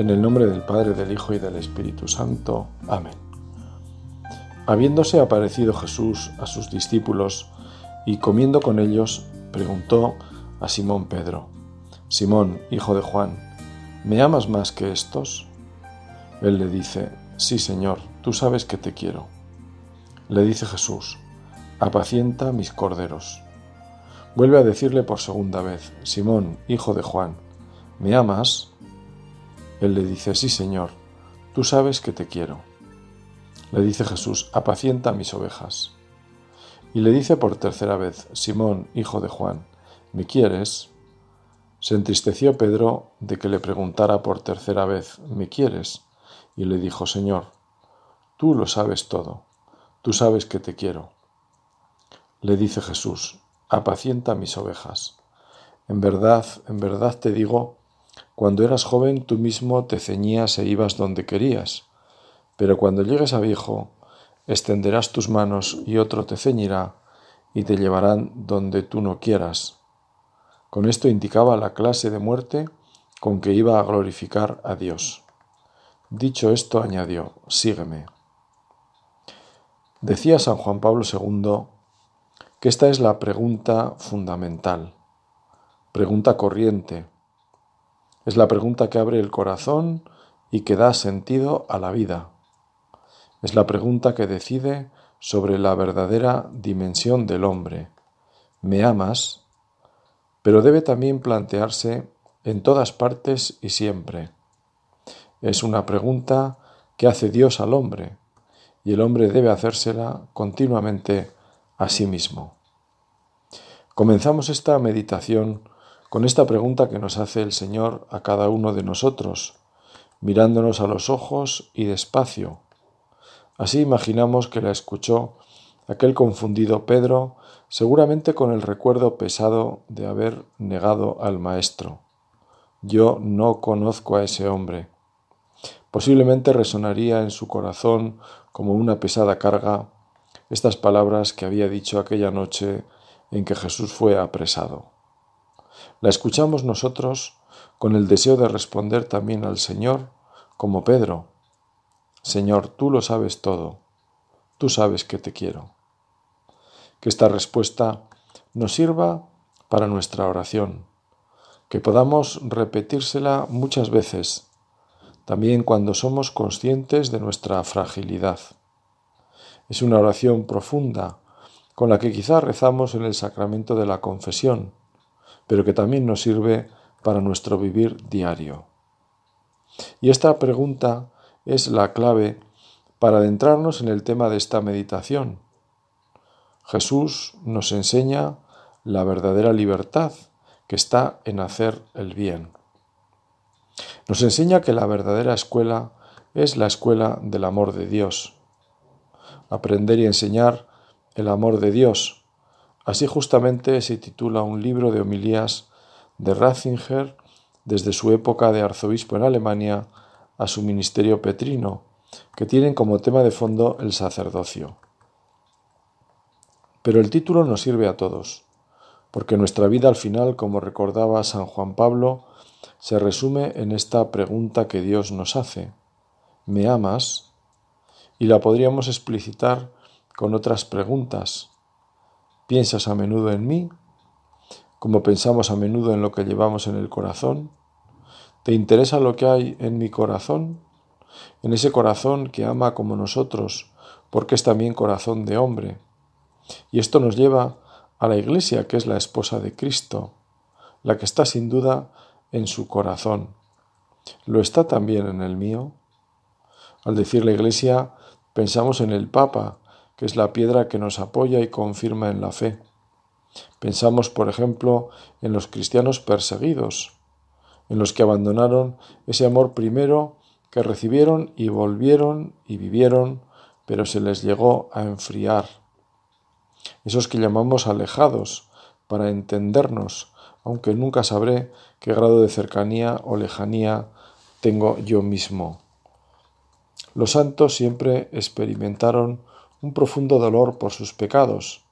En el nombre del Padre, del Hijo y del Espíritu Santo. Amén. Habiéndose aparecido Jesús a sus discípulos y comiendo con ellos, preguntó a Simón Pedro, Simón, hijo de Juan, ¿me amas más que estos? Él le dice, Sí, Señor, tú sabes que te quiero. Le dice Jesús, apacienta mis corderos. Vuelve a decirle por segunda vez, Simón, hijo de Juan, ¿me amas? Él le dice, sí, Señor, tú sabes que te quiero. Le dice Jesús, apacienta mis ovejas. Y le dice por tercera vez, Simón, hijo de Juan, ¿me quieres? Se entristeció Pedro de que le preguntara por tercera vez, ¿me quieres? Y le dijo, Señor, tú lo sabes todo, tú sabes que te quiero. Le dice Jesús, apacienta mis ovejas. En verdad, en verdad te digo, cuando eras joven tú mismo te ceñías e ibas donde querías, pero cuando llegues a viejo, extenderás tus manos y otro te ceñirá y te llevarán donde tú no quieras. Con esto indicaba la clase de muerte con que iba a glorificar a Dios. Dicho esto, añadió, sígueme. Decía San Juan Pablo II que esta es la pregunta fundamental, pregunta corriente, es la pregunta que abre el corazón y que da sentido a la vida. Es la pregunta que decide sobre la verdadera dimensión del hombre. ¿Me amas? Pero debe también plantearse en todas partes y siempre. Es una pregunta que hace Dios al hombre y el hombre debe hacérsela continuamente a sí mismo. Comenzamos esta meditación con esta pregunta que nos hace el Señor a cada uno de nosotros, mirándonos a los ojos y despacio. Así imaginamos que la escuchó aquel confundido Pedro, seguramente con el recuerdo pesado de haber negado al Maestro. Yo no conozco a ese hombre. Posiblemente resonaría en su corazón como una pesada carga estas palabras que había dicho aquella noche en que Jesús fue apresado. La escuchamos nosotros con el deseo de responder también al Señor como Pedro. Señor, tú lo sabes todo, tú sabes que te quiero. Que esta respuesta nos sirva para nuestra oración, que podamos repetírsela muchas veces, también cuando somos conscientes de nuestra fragilidad. Es una oración profunda, con la que quizá rezamos en el sacramento de la confesión, pero que también nos sirve para nuestro vivir diario. Y esta pregunta es la clave para adentrarnos en el tema de esta meditación. Jesús nos enseña la verdadera libertad que está en hacer el bien. Nos enseña que la verdadera escuela es la escuela del amor de Dios. Aprender y enseñar el amor de Dios Así justamente se titula un libro de homilías de Ratzinger desde su época de arzobispo en Alemania a su ministerio petrino, que tienen como tema de fondo el sacerdocio. Pero el título nos sirve a todos, porque nuestra vida al final, como recordaba San Juan Pablo, se resume en esta pregunta que Dios nos hace. ¿Me amas? Y la podríamos explicitar con otras preguntas. ¿Piensas a menudo en mí? como pensamos a menudo en lo que llevamos en el corazón? ¿Te interesa lo que hay en mi corazón? En ese corazón que ama como nosotros, porque es también corazón de hombre. Y esto nos lleva a la Iglesia, que es la esposa de Cristo, la que está sin duda en su corazón. ¿Lo está también en el mío? Al decir la Iglesia, pensamos en el Papa, que es la piedra que nos apoya y confirma en la fe. Pensamos, por ejemplo, en los cristianos perseguidos, en los que abandonaron ese amor primero que recibieron y volvieron y vivieron, pero se les llegó a enfriar. Esos que llamamos alejados, para entendernos, aunque nunca sabré qué grado de cercanía o lejanía tengo yo mismo. Los santos siempre experimentaron un profundo dolor por sus pecados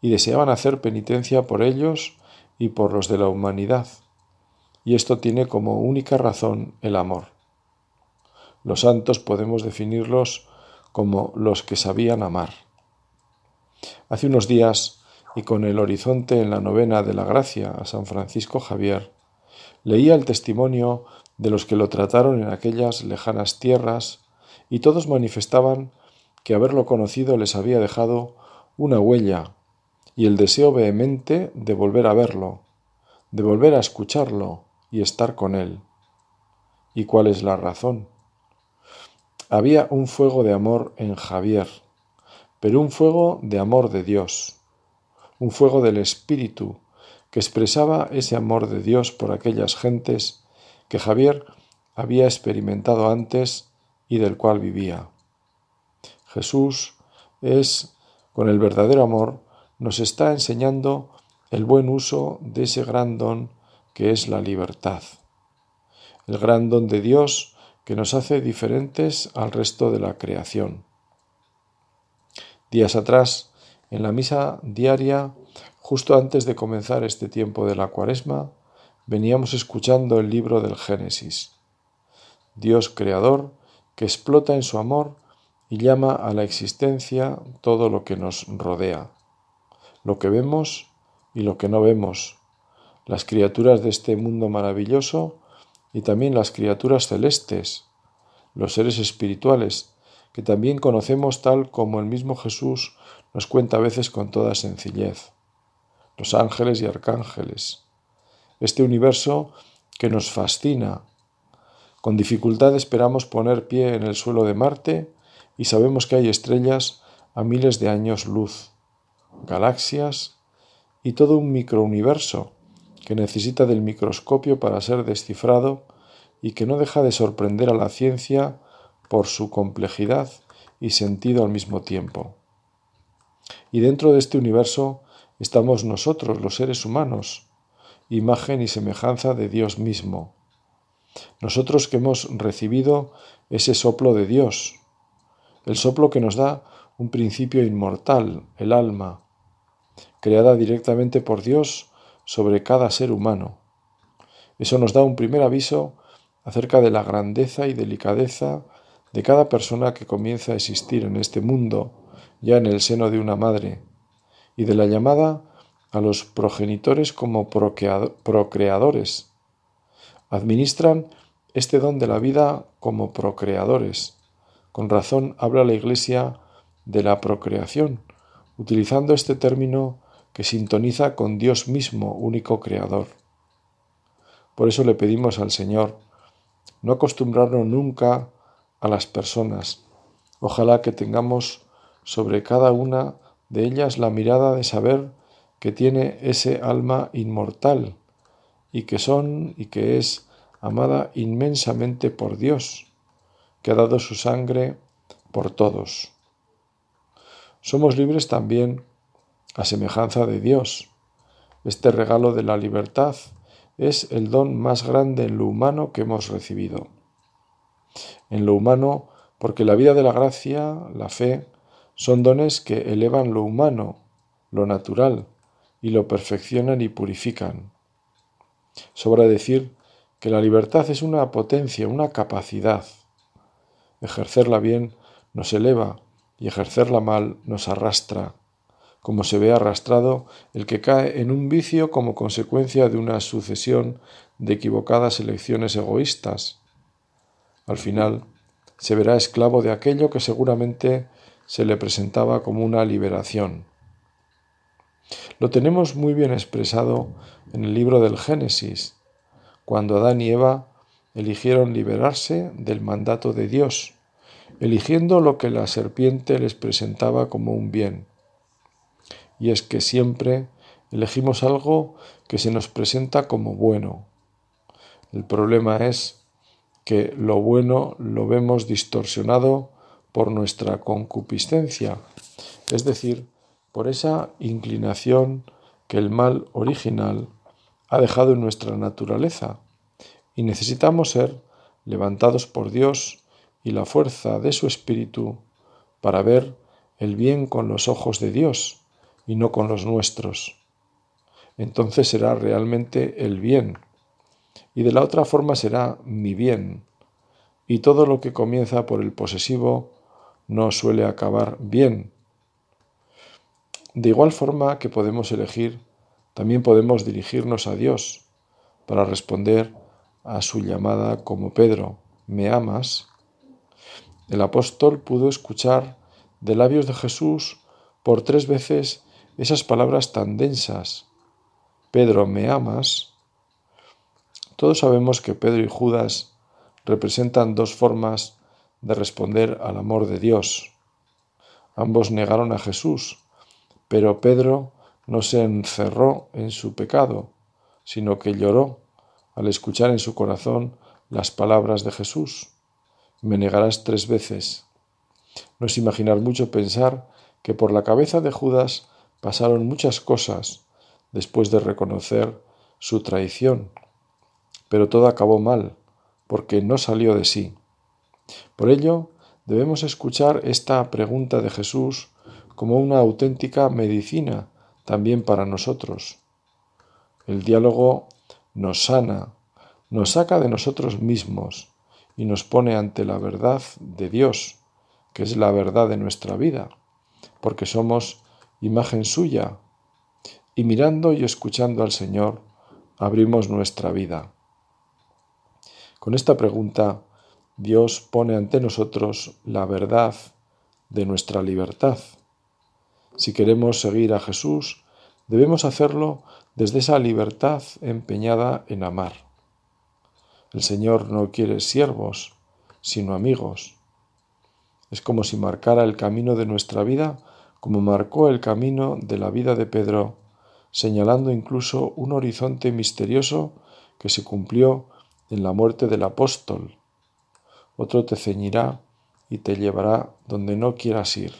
y deseaban hacer penitencia por ellos y por los de la humanidad. Y esto tiene como única razón el amor. Los santos podemos definirlos como los que sabían amar. Hace unos días, y con el horizonte en la novena de la gracia a San Francisco Javier, leía el testimonio de los que lo trataron en aquellas lejanas tierras, y todos manifestaban que haberlo conocido les había dejado una huella y el deseo vehemente de volver a verlo, de volver a escucharlo y estar con él. ¿Y cuál es la razón? Había un fuego de amor en Javier, pero un fuego de amor de Dios, un fuego del Espíritu que expresaba ese amor de Dios por aquellas gentes que Javier había experimentado antes y del cual vivía. Jesús es, con el verdadero amor, nos está enseñando el buen uso de ese gran don que es la libertad. El gran don de Dios que nos hace diferentes al resto de la creación. Días atrás, en la misa diaria, justo antes de comenzar este tiempo de la cuaresma, veníamos escuchando el libro del Génesis. Dios creador que explota en su amor y llama a la existencia todo lo que nos rodea, lo que vemos y lo que no vemos, las criaturas de este mundo maravilloso y también las criaturas celestes, los seres espirituales, que también conocemos tal como el mismo Jesús nos cuenta a veces con toda sencillez, los ángeles y arcángeles, este universo que nos fascina. Con dificultad esperamos poner pie en el suelo de Marte y sabemos que hay estrellas a miles de años luz, galaxias y todo un microuniverso que necesita del microscopio para ser descifrado y que no deja de sorprender a la ciencia por su complejidad y sentido al mismo tiempo. Y dentro de este universo estamos nosotros, los seres humanos, imagen y semejanza de Dios mismo. Nosotros que hemos recibido ese soplo de Dios, el soplo que nos da un principio inmortal, el alma, creada directamente por Dios sobre cada ser humano. Eso nos da un primer aviso acerca de la grandeza y delicadeza de cada persona que comienza a existir en este mundo, ya en el seno de una madre, y de la llamada a los progenitores como procreadores. Administran este don de la vida como procreadores. Con razón habla la Iglesia de la procreación, utilizando este término que sintoniza con Dios mismo, único creador. Por eso le pedimos al Señor no acostumbrarnos nunca a las personas. Ojalá que tengamos sobre cada una de ellas la mirada de saber que tiene ese alma inmortal y que son y que es amada inmensamente por Dios, que ha dado su sangre por todos. Somos libres también a semejanza de Dios. Este regalo de la libertad es el don más grande en lo humano que hemos recibido. En lo humano, porque la vida de la gracia, la fe, son dones que elevan lo humano, lo natural, y lo perfeccionan y purifican. Sobra decir que la libertad es una potencia, una capacidad. Ejercerla bien nos eleva y ejercerla mal nos arrastra como se ve arrastrado el que cae en un vicio como consecuencia de una sucesión de equivocadas elecciones egoístas. Al final, se verá esclavo de aquello que seguramente se le presentaba como una liberación. Lo tenemos muy bien expresado en el libro del Génesis, cuando Adán y Eva eligieron liberarse del mandato de Dios, eligiendo lo que la serpiente les presentaba como un bien y es que siempre elegimos algo que se nos presenta como bueno. El problema es que lo bueno lo vemos distorsionado por nuestra concupiscencia, es decir, por esa inclinación que el mal original ha dejado en nuestra naturaleza, y necesitamos ser levantados por Dios y la fuerza de su Espíritu para ver el bien con los ojos de Dios y no con los nuestros. Entonces será realmente el bien. Y de la otra forma será mi bien. y todo lo que comienza por el posesivo no suele acabar bien. De igual forma que podemos elegir, también podemos dirigirnos a Dios para responder a su llamada como Pedro, ¿me amas? El apóstol pudo escuchar de labios de Jesús por tres veces esas palabras tan densas. Pedro, ¿me amas? Todos sabemos que Pedro y Judas representan dos formas de responder al amor de Dios. Ambos negaron a Jesús, pero Pedro no se encerró en su pecado, sino que lloró al escuchar en su corazón las palabras de Jesús. Me negarás tres veces. No es imaginar mucho pensar que por la cabeza de Judas pasaron muchas cosas después de reconocer su traición, pero todo acabó mal, porque no salió de sí. Por ello, debemos escuchar esta pregunta de Jesús como una auténtica medicina también para nosotros. El diálogo nos sana, nos saca de nosotros mismos y nos pone ante la verdad de Dios, que es la verdad de nuestra vida, porque somos imagen suya, y mirando y escuchando al Señor, abrimos nuestra vida. Con esta pregunta, Dios pone ante nosotros la verdad de nuestra libertad. Si queremos seguir a Jesús, debemos hacerlo desde esa libertad empeñada en amar. El Señor no quiere siervos, sino amigos. Es como si marcara el camino de nuestra vida como marcó el camino de la vida de Pedro, señalando incluso un horizonte misterioso que se cumplió en la muerte del apóstol. Otro te ceñirá y te llevará donde no quieras ir.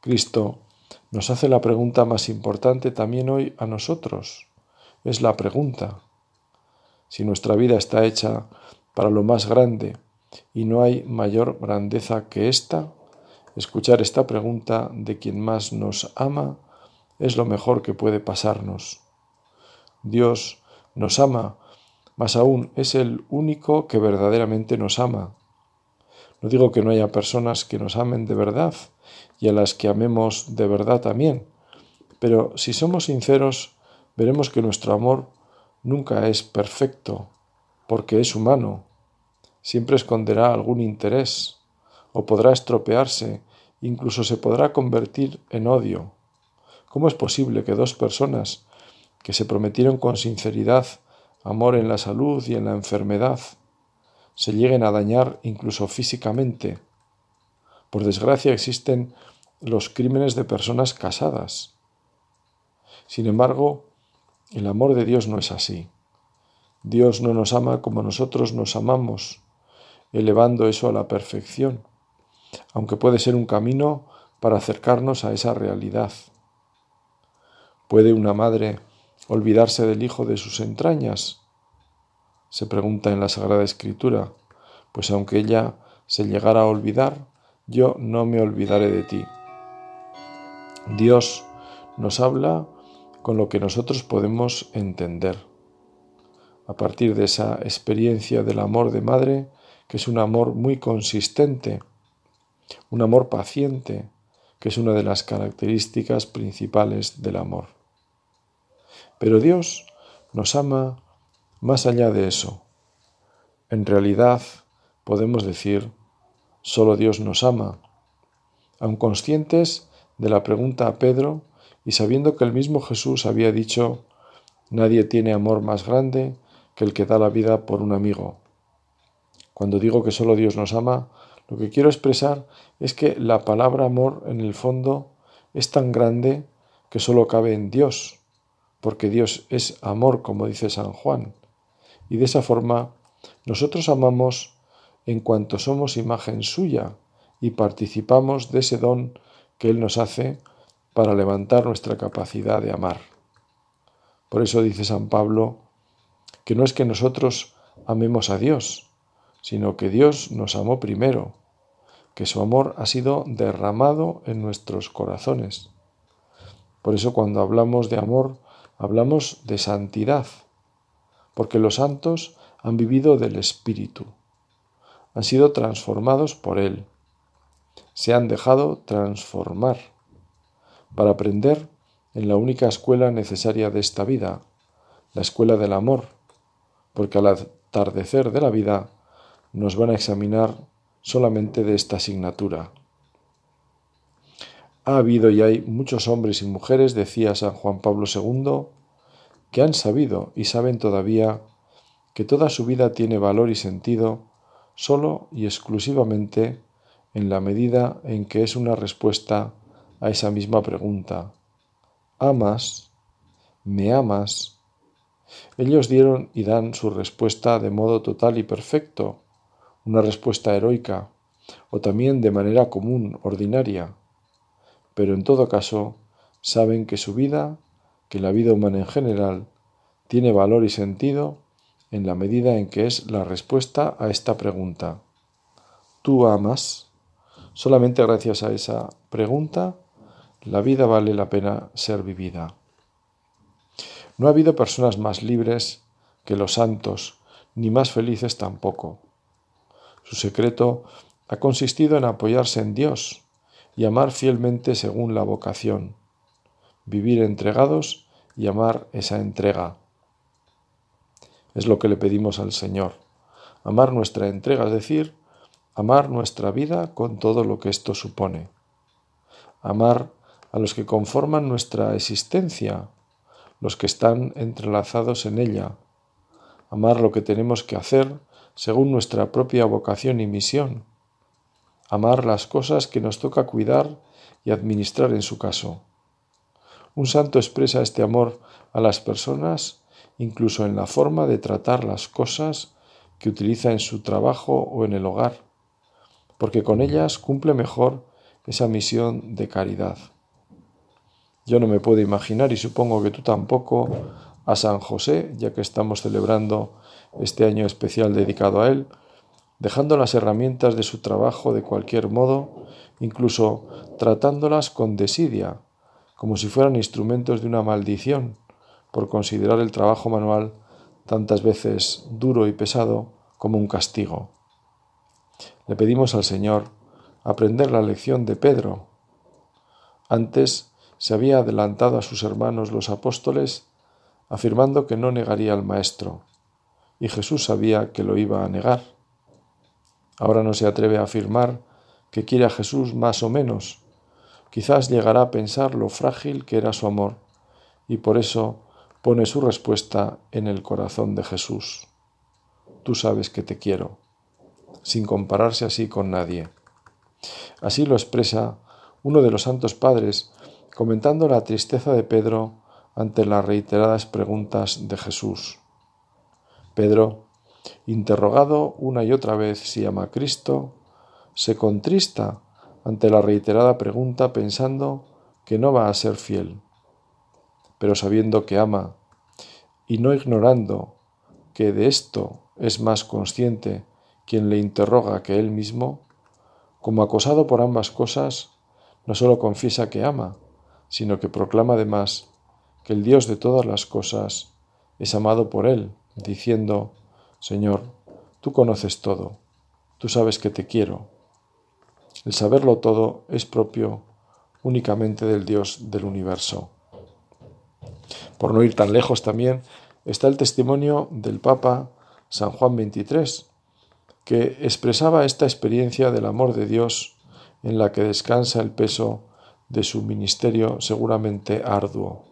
Cristo nos hace la pregunta más importante también hoy a nosotros. Es la pregunta. Si nuestra vida está hecha para lo más grande y no hay mayor grandeza que esta, escuchar esta pregunta de quien más nos ama es lo mejor que puede pasarnos. Dios nos ama más aún es el único que verdaderamente nos ama. No digo que no haya personas que nos amen de verdad y a las que amemos de verdad también, pero si somos sinceros, veremos que nuestro amor nunca es perfecto, porque es humano. Siempre esconderá algún interés, o podrá estropearse, incluso se podrá convertir en odio. ¿Cómo es posible que dos personas que se prometieron con sinceridad amor en la salud y en la enfermedad, se lleguen a dañar incluso físicamente. Por desgracia existen los crímenes de personas casadas. Sin embargo, el amor de Dios no es así. Dios no nos ama como nosotros nos amamos, elevando eso a la perfección, aunque puede ser un camino para acercarnos a esa realidad. ¿Puede una madre olvidarse del hijo de sus entrañas? Se pregunta en la Sagrada Escritura, pues aunque ella se llegara a olvidar, yo no me olvidaré de ti. Dios nos habla con lo que nosotros podemos entender. A partir de esa experiencia del amor de madre, que es un amor muy consistente, un amor paciente, que es una de las características principales del amor. Pero Dios nos ama más allá de eso. En realidad podemos decir, solo Dios nos ama. Aun conscientes de la pregunta a Pedro y sabiendo que el mismo Jesús había dicho, nadie tiene amor más grande que el que da la vida por un amigo. Cuando digo que solo Dios nos ama, lo que quiero expresar es que la palabra amor en el fondo es tan grande que solo cabe en Dios porque Dios es amor, como dice San Juan. Y de esa forma nosotros amamos en cuanto somos imagen suya y participamos de ese don que Él nos hace para levantar nuestra capacidad de amar. Por eso dice San Pablo que no es que nosotros amemos a Dios, sino que Dios nos amó primero, que su amor ha sido derramado en nuestros corazones. Por eso cuando hablamos de amor, hablamos de santidad, porque los santos han vivido del Espíritu. Han sido transformados por Él. Se han dejado transformar para aprender en la única escuela necesaria de esta vida, la escuela del amor, porque al atardecer de la vida nos van a examinar solamente de esta asignatura. Ha habido y hay muchos hombres y mujeres, decía San Juan Pablo II, que han sabido y saben todavía que toda su vida tiene valor y sentido solo y exclusivamente en la medida en que es una respuesta a esa misma pregunta. ¿Amas? ¿Me amas? Ellos dieron y dan su respuesta de modo total y perfecto, una respuesta heroica, o también de manera común, ordinaria, pero en todo caso saben que su vida, que la vida humana en general, tiene valor y sentido en la medida en que es la respuesta a esta pregunta. ¿Tú amas? Solamente gracias a esa pregunta la vida vale la pena ser vivida. No ha habido personas más libres que los santos, ni más felices tampoco. Su secreto ha consistido en apoyarse en Dios y amar fielmente según la vocación, vivir entregados y amar esa entrega. Es lo que le pedimos al Señor, amar nuestra entrega, es decir, amar nuestra vida con todo lo que esto supone, amar a los que conforman nuestra existencia, los que están entrelazados en ella, amar lo que tenemos que hacer según nuestra propia vocación y misión, amar las cosas que nos toca cuidar y administrar en su caso. Un santo expresa este amor a las personas incluso en la forma de tratar las cosas que utiliza en su trabajo o en el hogar, porque con ellas cumple mejor esa misión de caridad. Yo no me puedo imaginar, y supongo que tú tampoco, a San José, ya que estamos celebrando este año especial dedicado a él, dejando las herramientas de su trabajo de cualquier modo, incluso tratándolas con desidia, como si fueran instrumentos de una maldición, por considerar el trabajo manual tantas veces duro y pesado como un castigo. Le pedimos al Señor aprender la lección de Pedro. Antes se había adelantado a sus hermanos los apóstoles afirmando que no negaría al Maestro, y Jesús sabía que lo iba a negar. Ahora no se atreve a afirmar que quiere a Jesús más o menos. Quizás llegará a pensar lo frágil que era su amor, y por eso pone su respuesta en el corazón de Jesús. Tú sabes que te quiero, sin compararse así con nadie. Así lo expresa uno de los santos padres comentando la tristeza de Pedro ante las reiteradas preguntas de Jesús. Pedro, interrogado una y otra vez si ama a Cristo, se contrista ante la reiterada pregunta pensando que no va a ser fiel. Pero sabiendo que ama y no ignorando que de esto es más consciente quien le interroga que él mismo, como acosado por ambas cosas, no sólo confiesa que ama, sino que proclama además que el Dios de todas las cosas es amado por Él, diciendo, Señor, tú conoces todo, tú sabes que te quiero. El saberlo todo es propio únicamente del Dios del universo. Por no ir tan lejos también está el testimonio del Papa San Juan XXIII, que expresaba esta experiencia del amor de Dios en la que descansa el peso de su ministerio seguramente arduo.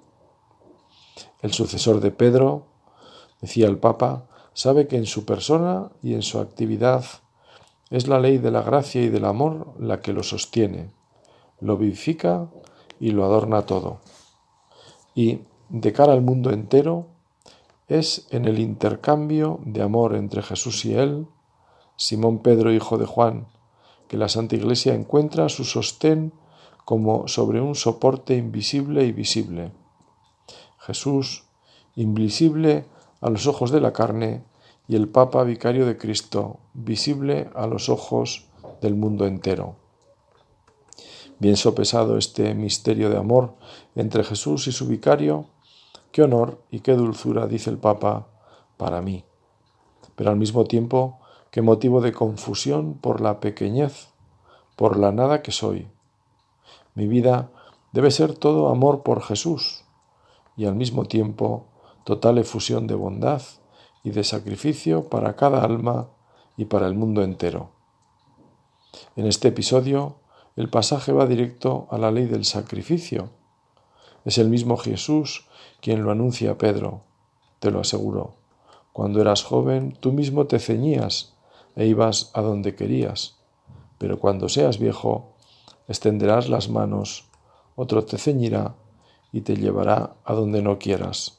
El sucesor de Pedro, decía el Papa, sabe que en su persona y en su actividad es la ley de la gracia y del amor la que lo sostiene, lo vivifica y lo adorna todo. Y, de cara al mundo entero, es en el intercambio de amor entre Jesús y él, Simón Pedro, hijo de Juan, que la Santa Iglesia encuentra su sostén como sobre un soporte invisible y visible. Jesús, invisible a los ojos de la carne, y el Papa Vicario de Cristo, visible a los ojos del mundo entero. Bien sopesado este misterio de amor entre Jesús y su vicario, qué honor y qué dulzura, dice el Papa, para mí. Pero al mismo tiempo, que motivo de confusión por la pequeñez, por la nada que soy. Mi vida debe ser todo amor por Jesús y al mismo tiempo total efusión de bondad y de sacrificio para cada alma y para el mundo entero. En este episodio el pasaje va directo a la ley del sacrificio. Es el mismo Jesús quien lo anuncia Pedro, te lo aseguro. Cuando eras joven, tú mismo te ceñías e ibas a donde querías, pero cuando seas viejo, extenderás las manos, otro te ceñirá y te llevará a donde no quieras.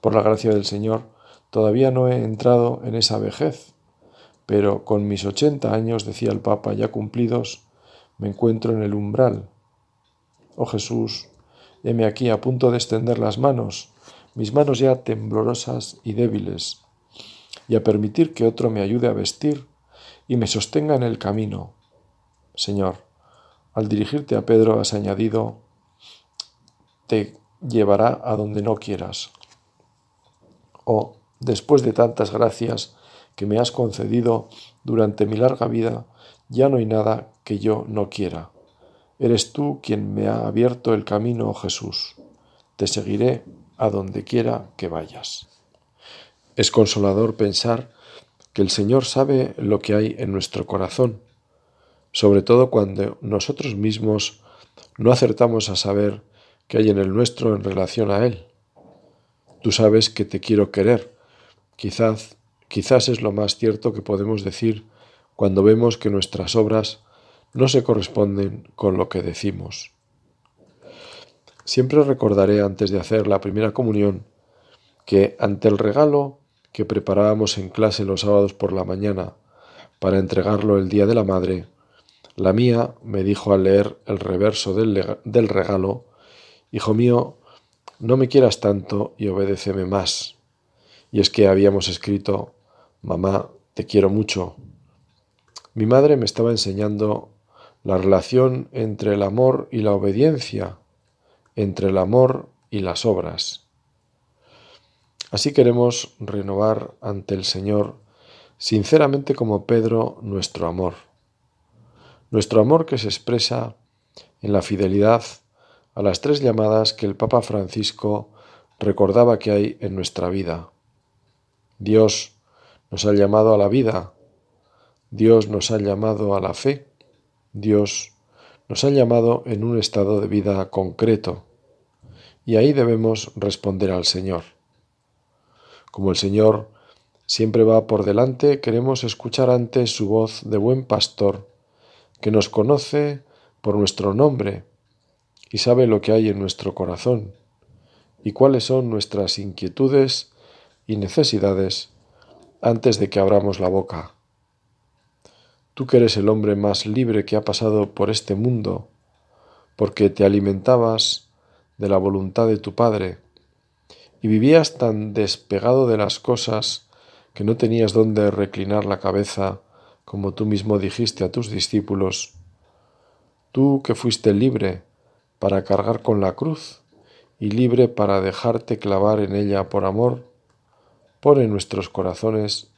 Por la gracia del Señor, todavía no he entrado en esa vejez, pero con mis ochenta años, decía el Papa, ya cumplidos, me encuentro en el umbral. Oh Jesús, heme aquí a punto de extender las manos, mis manos ya temblorosas y débiles, y a permitir que otro me ayude a vestir y me sostenga en el camino. Señor, al dirigirte a Pedro has añadido, te llevará a donde no quieras. Oh, después de tantas gracias que me has concedido durante mi larga vida, ya no hay nada que yo no quiera. Eres tú quien me ha abierto el camino, Jesús. Te seguiré a donde quiera que vayas. Es consolador pensar que el Señor sabe lo que hay en nuestro corazón, sobre todo cuando nosotros mismos no acertamos a saber qué hay en el nuestro en relación a Él. Tú sabes que te quiero querer. Quizás, quizás es lo más cierto que podemos decir cuando vemos que nuestras obras no se corresponden con lo que decimos. Siempre recordaré antes de hacer la primera comunión que ante el regalo que preparábamos en clase los sábados por la mañana para entregarlo el día de la madre, la mía me dijo al leer el reverso del, del regalo, Hijo mío, no me quieras tanto y obedéceme más. Y es que habíamos escrito, Mamá, te quiero mucho. Mi madre me estaba enseñando la relación entre el amor y la obediencia, entre el amor y las obras. Así queremos renovar ante el Señor sinceramente como Pedro nuestro amor. Nuestro amor que se expresa en la fidelidad a las tres llamadas que el Papa Francisco recordaba que hay en nuestra vida. Dios nos ha llamado a la vida, Dios nos ha llamado a la fe, Dios nos ha llamado en un estado de vida concreto y ahí debemos responder al Señor. Como el Señor siempre va por delante, queremos escuchar antes su voz de buen pastor, que nos conoce por nuestro nombre y sabe lo que hay en nuestro corazón y cuáles son nuestras inquietudes y necesidades antes de que abramos la boca. Tú que eres el hombre más libre que ha pasado por este mundo, porque te alimentabas de la voluntad de tu Padre, y vivías tan despegado de las cosas que no tenías dónde reclinar la cabeza, como tú mismo dijiste a tus discípulos, tú que fuiste libre para cargar con la cruz y libre para dejarte clavar en ella por amor, pon en nuestros corazones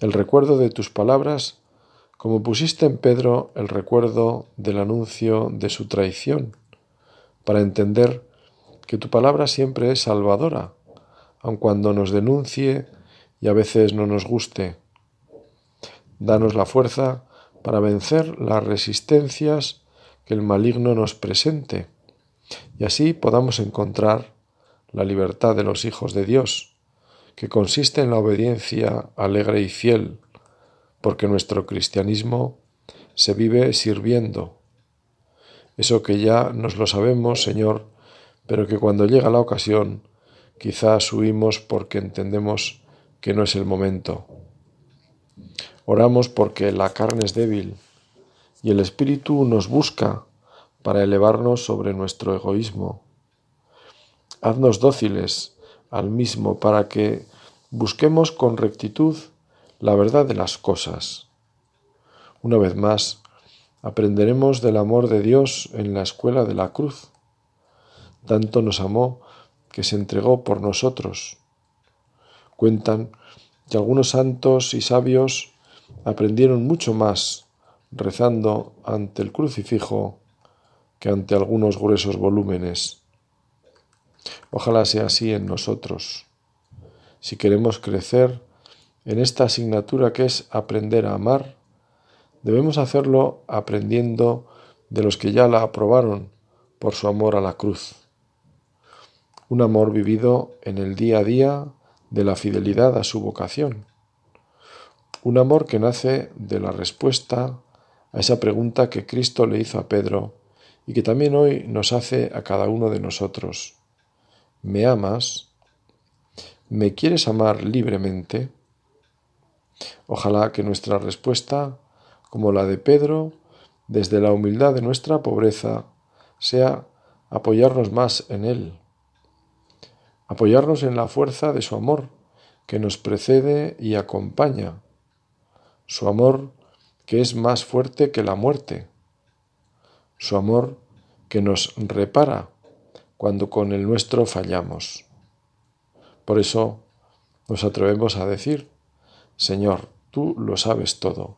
el recuerdo de tus palabras como pusiste en Pedro el recuerdo del anuncio de su traición, para entender que tu palabra siempre es salvadora, aun cuando nos denuncie y a veces no nos guste. Danos la fuerza para vencer las resistencias que el maligno nos presente, y así podamos encontrar la libertad de los hijos de Dios, que consiste en la obediencia alegre y fiel, porque nuestro cristianismo se vive sirviendo. Eso que ya nos lo sabemos, Señor, pero que cuando llega la ocasión quizás huimos porque entendemos que no es el momento. Oramos porque la carne es débil y el Espíritu nos busca para elevarnos sobre nuestro egoísmo. Haznos dóciles al mismo para que busquemos con rectitud la verdad de las cosas. Una vez más, aprenderemos del amor de Dios en la escuela de la cruz. Tanto nos amó que se entregó por nosotros. Cuentan Y algunos santos y sabios aprendieron mucho más rezando ante el crucifijo que ante algunos gruesos volúmenes. Ojalá sea así en nosotros. Si queremos crecer en esta asignatura que es aprender a amar, debemos hacerlo aprendiendo de los que ya la aprobaron por su amor a la cruz. Un amor vivido en el día a día de la fidelidad a su vocación. Un amor que nace de la respuesta a esa pregunta que Cristo le hizo a Pedro y que también hoy nos hace a cada uno de nosotros. ¿Me amas? ¿Me quieres amar libremente? Ojalá que nuestra respuesta, como la de Pedro, desde la humildad de nuestra pobreza, sea apoyarnos más en Él, apoyarnos en la fuerza de su amor, que nos precede y acompaña, su amor que es más fuerte que la muerte, su amor que nos repara cuando con el nuestro fallamos. Por eso nos atrevemos a decir, Señor, tú lo sabes todo,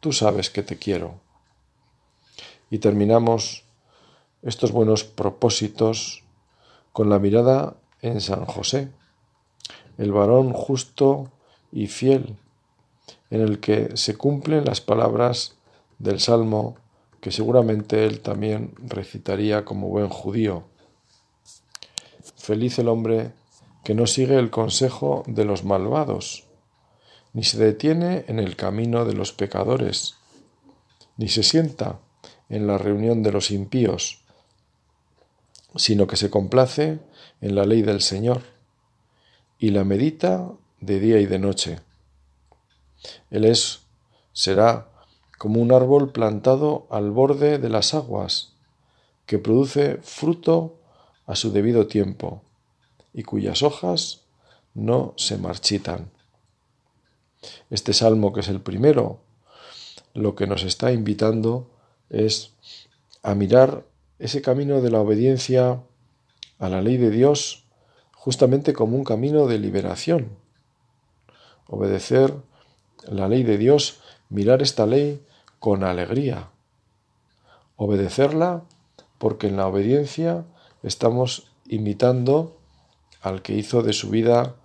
tú sabes que te quiero. Y terminamos estos buenos propósitos con la mirada en San José, el varón justo y fiel, en el que se cumplen las palabras del Salmo que seguramente él también recitaría como buen judío. Feliz el hombre que no sigue el consejo de los malvados, ni se detiene en el camino de los pecadores, ni se sienta en la reunión de los impíos, sino que se complace en la ley del Señor y la medita de día y de noche. Él es, será como un árbol plantado al borde de las aguas, que produce fruto a su debido tiempo y cuyas hojas no se marchitan. Este salmo, que es el primero, lo que nos está invitando es a mirar ese camino de la obediencia a la ley de Dios justamente como un camino de liberación. Obedecer la ley de Dios, mirar esta ley con alegría. Obedecerla porque en la obediencia estamos imitando al que hizo de su vida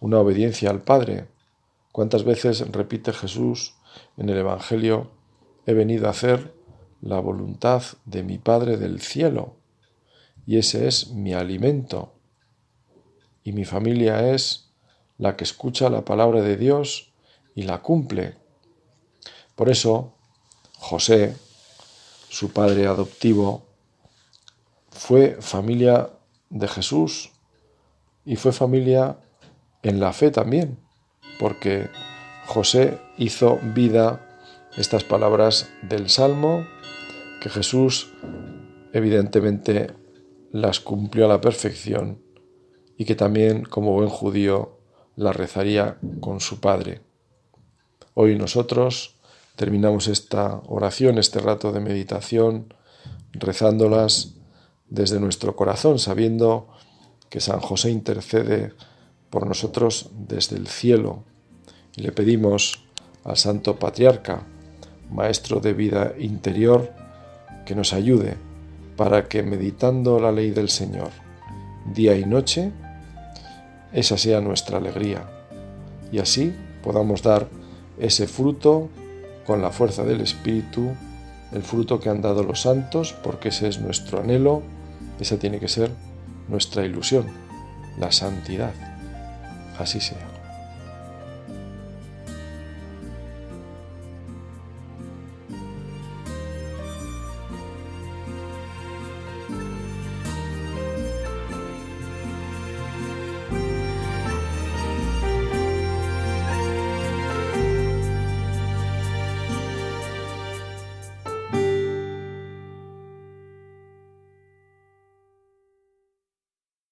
una obediencia al Padre. ¿Cuántas veces repite Jesús en el Evangelio, he venido a hacer la voluntad de mi Padre del cielo? Y ese es mi alimento. Y mi familia es la que escucha la palabra de Dios y la cumple. Por eso, José, su padre adoptivo, fue familia de Jesús y fue familia en la fe también, porque José hizo vida estas palabras del Salmo, que Jesús evidentemente las cumplió a la perfección y que también como buen judío las rezaría con su Padre. Hoy nosotros terminamos esta oración, este rato de meditación, rezándolas desde nuestro corazón, sabiendo que San José intercede por nosotros desde el cielo y le pedimos al Santo Patriarca, Maestro de vida interior, que nos ayude para que meditando la ley del Señor día y noche, esa sea nuestra alegría y así podamos dar ese fruto con la fuerza del Espíritu, el fruto que han dado los santos, porque ese es nuestro anhelo, esa tiene que ser nuestra ilusión, la santidad. Así sea.